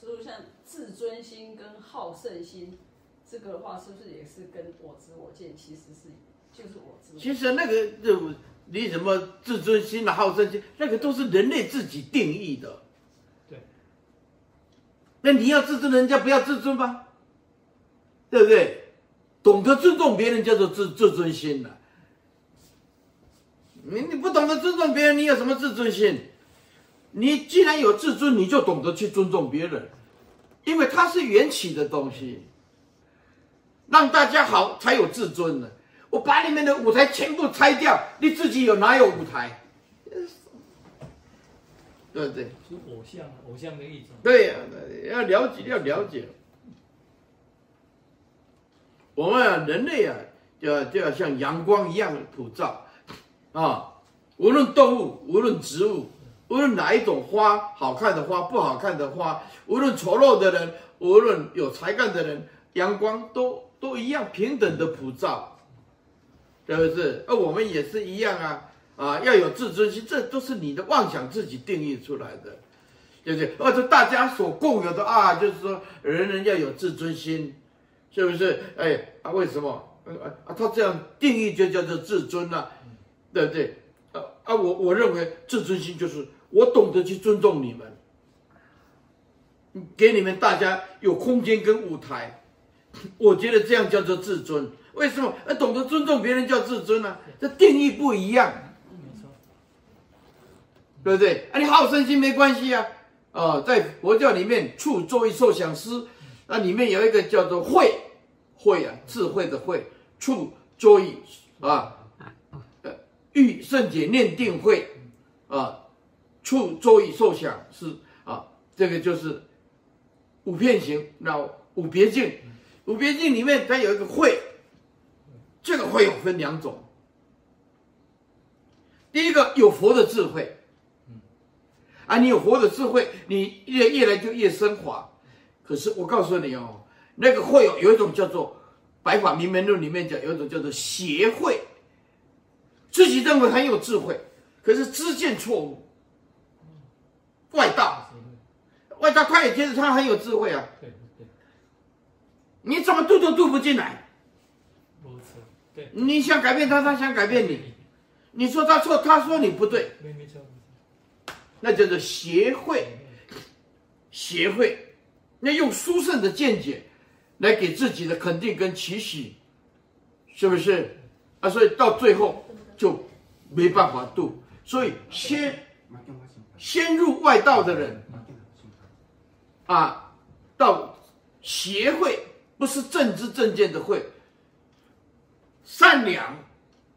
所以像自尊心跟好胜心，这个的话是不是也是跟我执我见，其实是就是我执。其实那个就你什么自尊心啊、好胜心，那个都是人类自己定义的。对。那你要自尊，人家不要自尊吧？对不对？懂得尊重别人叫做自自尊心了。你你不懂得尊重别人，你有什么自尊心？你既然有自尊，你就懂得去尊重别人，因为它是缘起的东西，让大家好才有自尊呢。我把你们的舞台全部拆掉，你自己有哪有舞台？对不对？是偶像，偶像的意思。对呀、啊，要了解，要了解。我们啊，人类啊，就要就要像阳光一样普照啊！无论动物，无论植物，无论哪一种花，好看的花，不好看的花，无论丑陋的人，无论有才干的人，阳光都都一样平等的普照，是不是？而我们也是一样啊！啊，要有自尊心，这都是你的妄想自己定义出来的，对不对？而且大家所共有的啊，就是说人人要有自尊心。是不是？哎，啊，为什么？啊，他这样定义就叫做自尊了，啊，对不对？啊啊，我我认为自尊心就是我懂得去尊重你们，给你们大家有空间跟舞台，我觉得这样叫做自尊。为什么？啊，懂得尊重别人叫自尊呢，这定义不一样，对不对？啊，你好胜心没关系啊。啊，在佛教里面，处作意受想思。那里面有一个叫做慧，慧啊，智慧的慧，处作意啊，呃，欲圣解念定慧啊，处作意受想是啊，这个就是五遍行，那五别境，五别境里面它有一个慧，这个慧有分两种，第一个有佛的智慧，啊，你有佛的智慧，你越越来就越升华。可是我告诉你哦，那个会有有一种叫做《白法明门论》里面讲，有一种叫做邪慧，自己认为很有智慧，可是知见错误，外道，外道他也觉得他很有智慧啊，对对，你怎么渡都渡不进来，对，你想改变他，他想改变你，你说他错，他说你不对，没没错，那叫做协会，协会。那用殊胜的见解来给自己的肯定跟期许，是不是？啊，所以到最后就没办法度。所以先先入外道的人，啊，到协会不是正知正见的会，善良，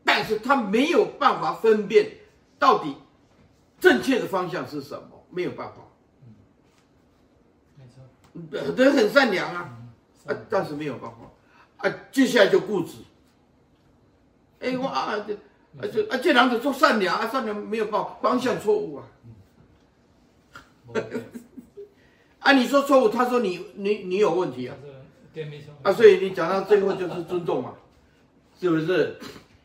但是他没有办法分辨到底正确的方向是什么，没有办法。人很善良啊，啊，但是没有办法，啊，接下来就固执。哎，我啊，这啊这啊这两者做善良啊，善良没有办法，方向错误啊。啊，你说错误，他说你你你有问题啊。啊，所以你讲到最后就是尊重嘛，是不是？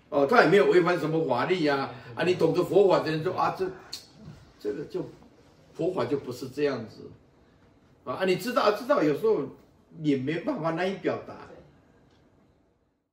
哦，他也没有违反什么法律呀。啊，你懂得佛法的人说啊，这这个就佛法就不是这样子。啊，你知道，知道，有时候也没办法难以表达。